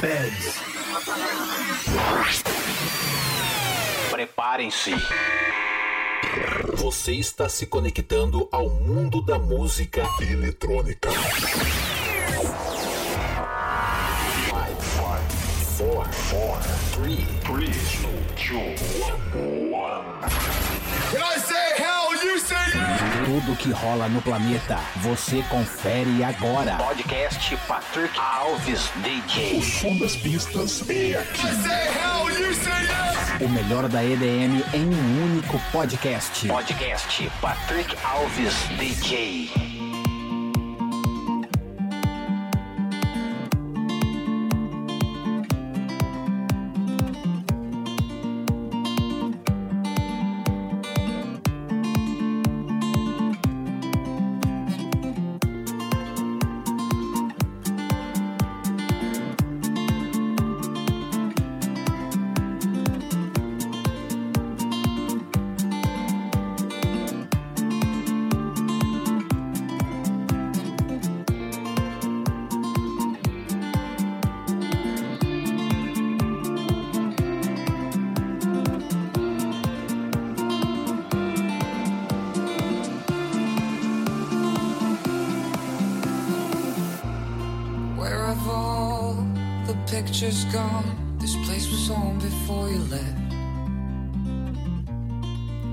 Beds. Preparem-se. Você está se conectando ao mundo da música eletrônica. 5, 4, 3, 3, 2, 1. Can I say hell, you say yeah! Tudo que rola no planeta, você confere agora. Podcast Patrick Alves DJ. O som das pistas é aqui. I say hell, you say yes! O melhor da EDM em um único podcast. Podcast Patrick Alves DJ. Gone? This place was home before you left.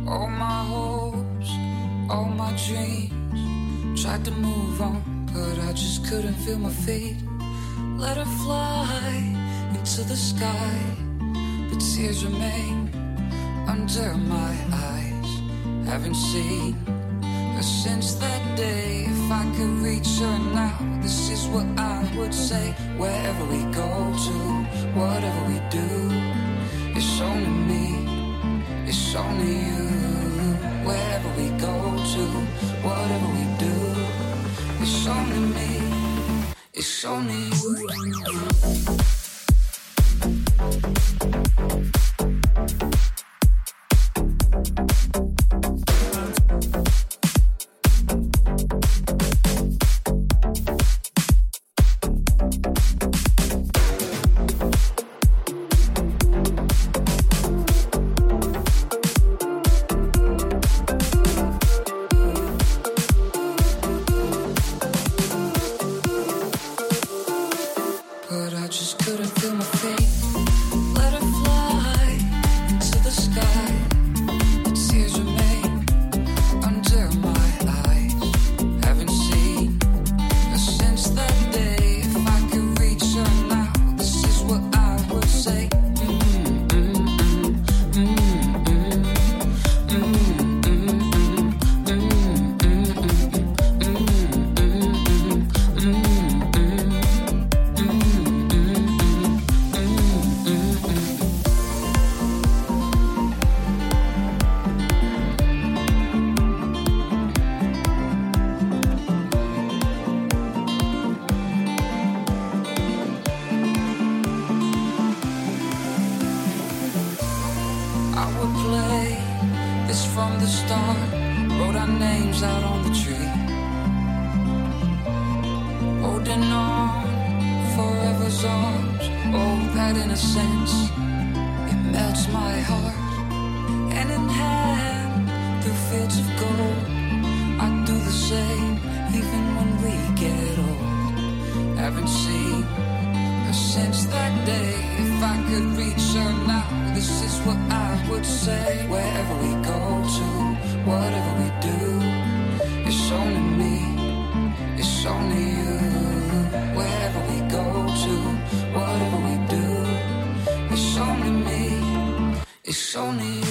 All my hopes, all my dreams. Tried to move on, but I just couldn't feel my feet. Let her fly into the sky, but tears remain under my eyes. Haven't seen her since that day. If I could reach her now, this is what I would say. Wherever we go to, whatever we do, it's only me, it's only you. Wherever we go to, whatever we do, it's only me, it's only you. Holding on, forever's arms. Oh, that innocence, it melts my heart. Hand in hand, through fields of gold. I do the same, even when we get old. Haven't seen her since that day. If I could reach her now, this is what I would say. Wherever we go to, whatever we do, it's only me, it's only you. so near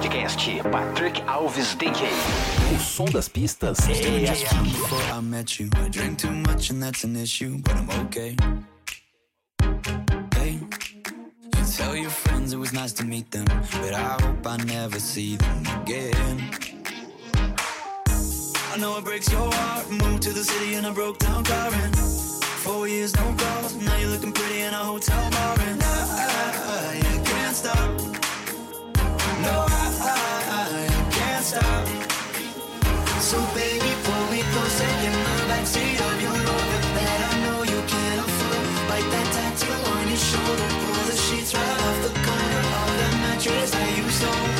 Podcast Patrick Alves DJ. O som das pistas é aqui. Before I met you, I drink too much and that's an issue, but I'm okay. Hey, you tell your friends it was nice to meet them, but I hope I never see them again. I know it breaks your heart. Moved to the city in a broke down car and four years no calls. Now you're looking pretty in a hotel bar and I, I, I can't stop. No, I, I, I can't stop. So baby, pull me closer in the backseat of your Rover that I know you can't afford. Bite that tattoo on your shoulder, pull the sheets right off the corner of that mattress that you stole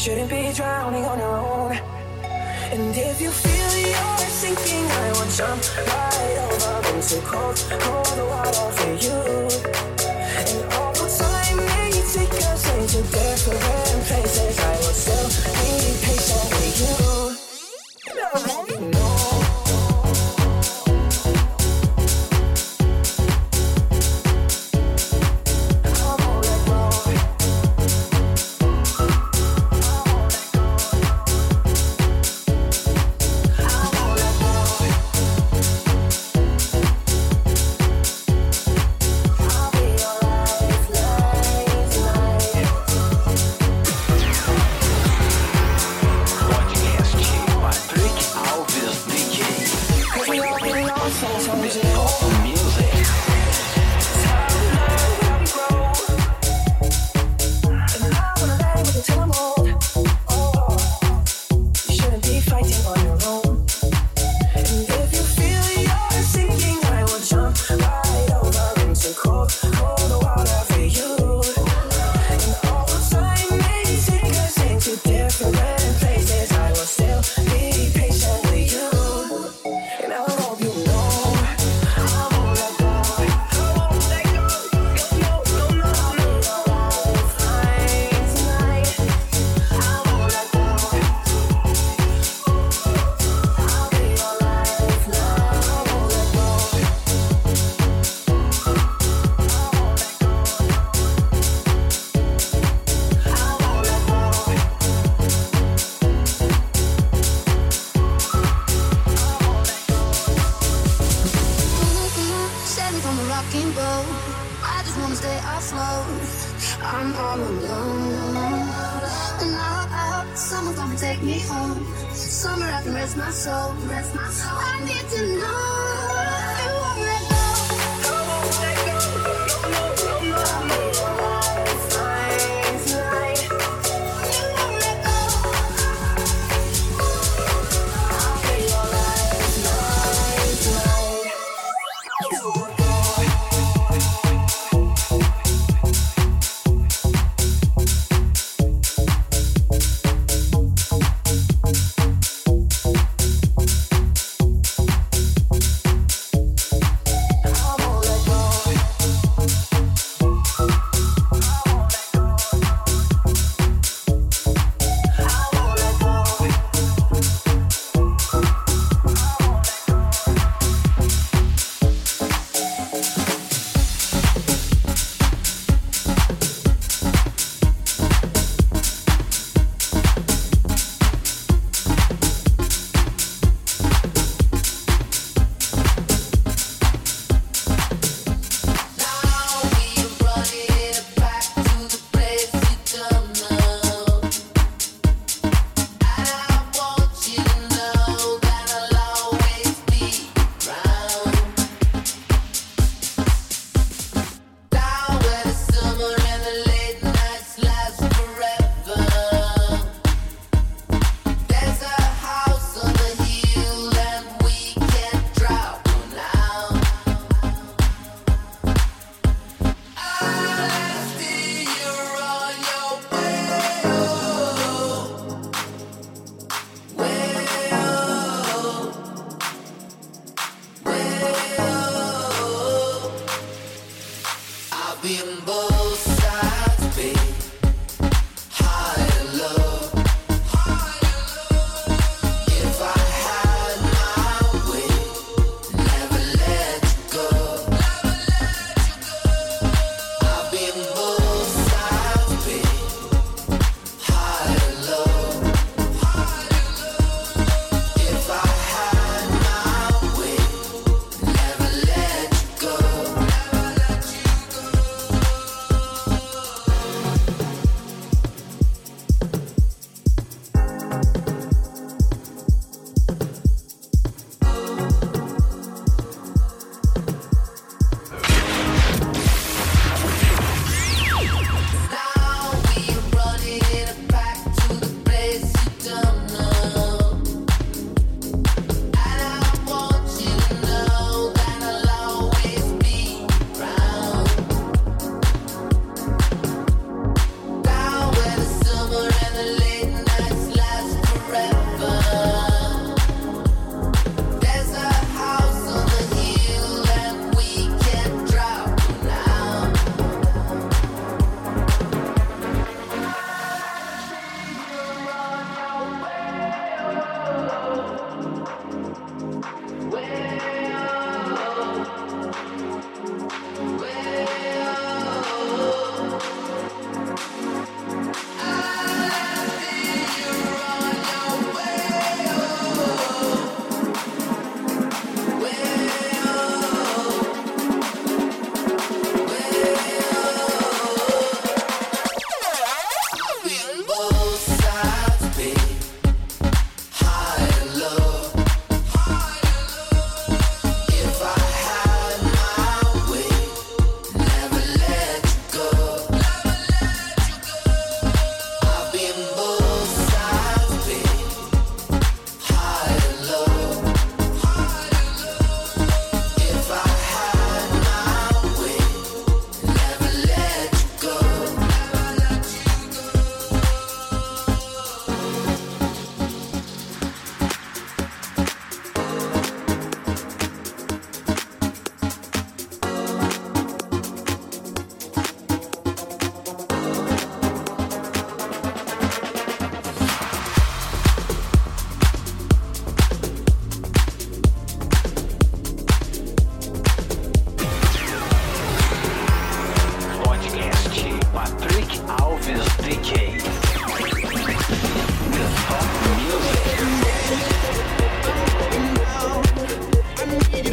shouldn't be drowning on your own. And if you feel you're sinking, I will jump right over into cold, cold water for you. And all the time may take us into different places, I will still be patient. I float, I'm all alone. And I out, someone's gonna take me home. Somewhere I can rest my soul, rest my soul. I need to know. the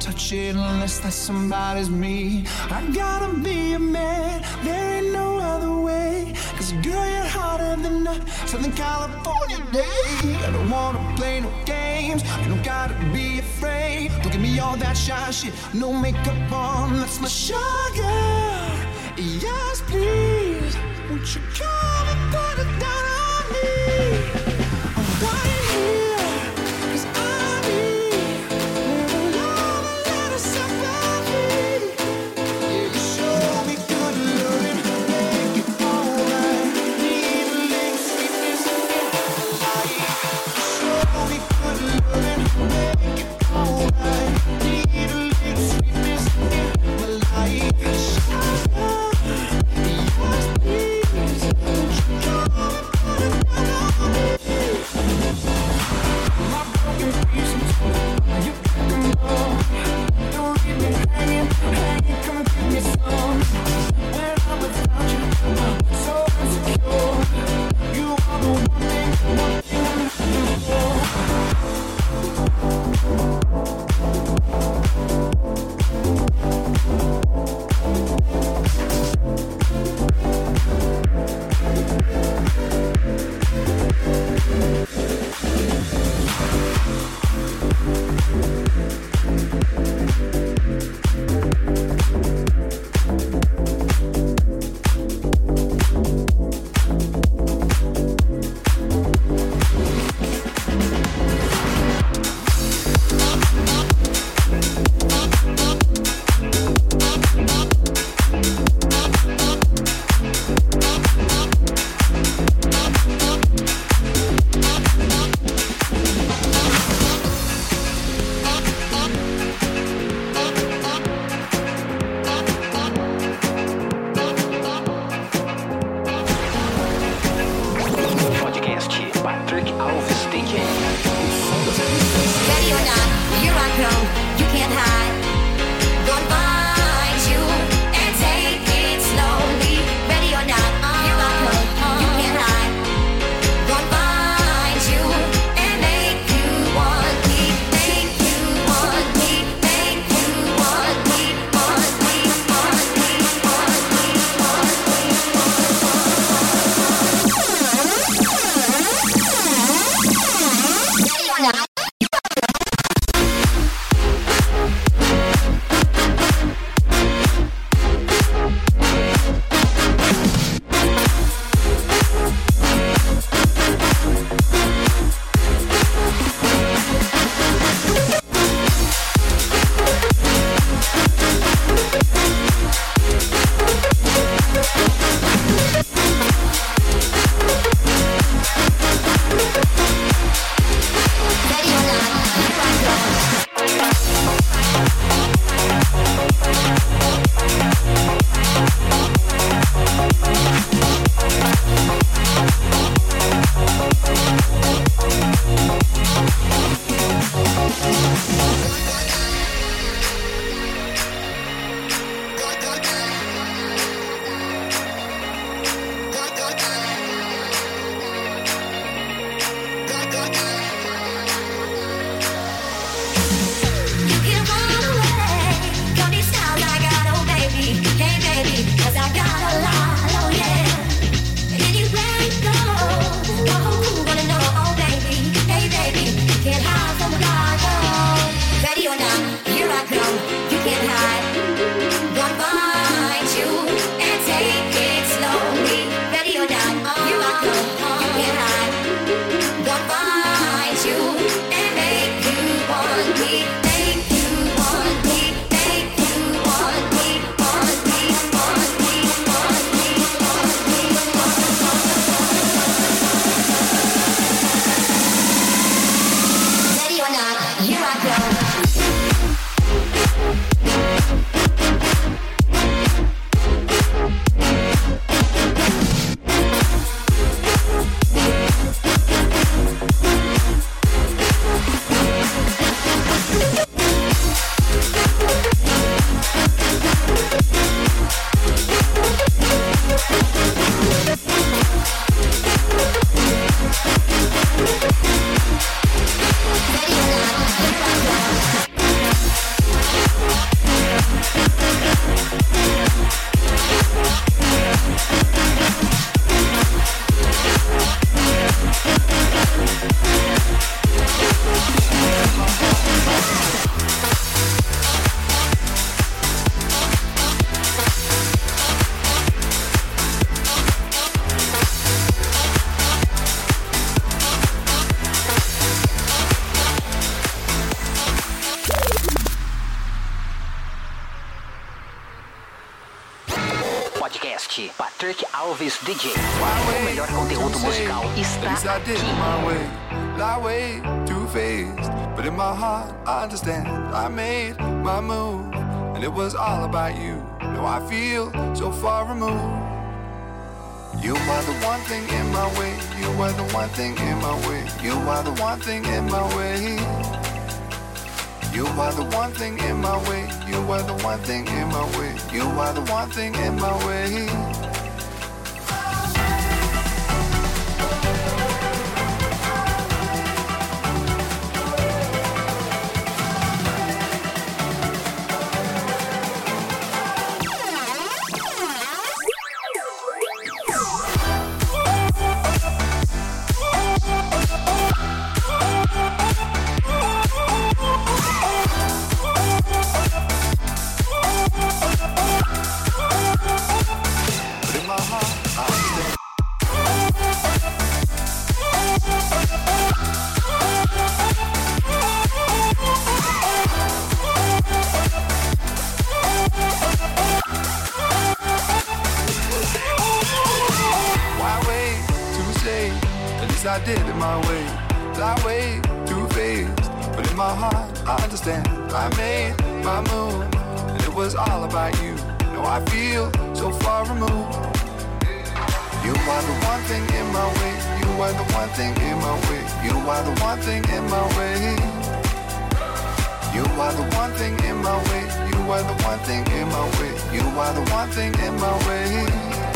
touch it unless that somebody's me. I gotta be a man, there ain't no other way. Cause girl, you're hotter than a Southern California day. I don't wanna play no games, you don't gotta be afraid. Don't give me all that shy shit, no makeup on, that's my sugar. Yes, please, won't you come? Alves DJ. O melhor conteúdo musical está aqui. my way. That way, too faced. But in my heart, I understand. I made my move, and it was all about you. Now I feel so far removed. You are the one thing in my way. You are the one thing in my way. You are the one thing in my way. You are the one thing in my way. You are the one thing in my way. You are the one thing in my way. Are the one thing in my way.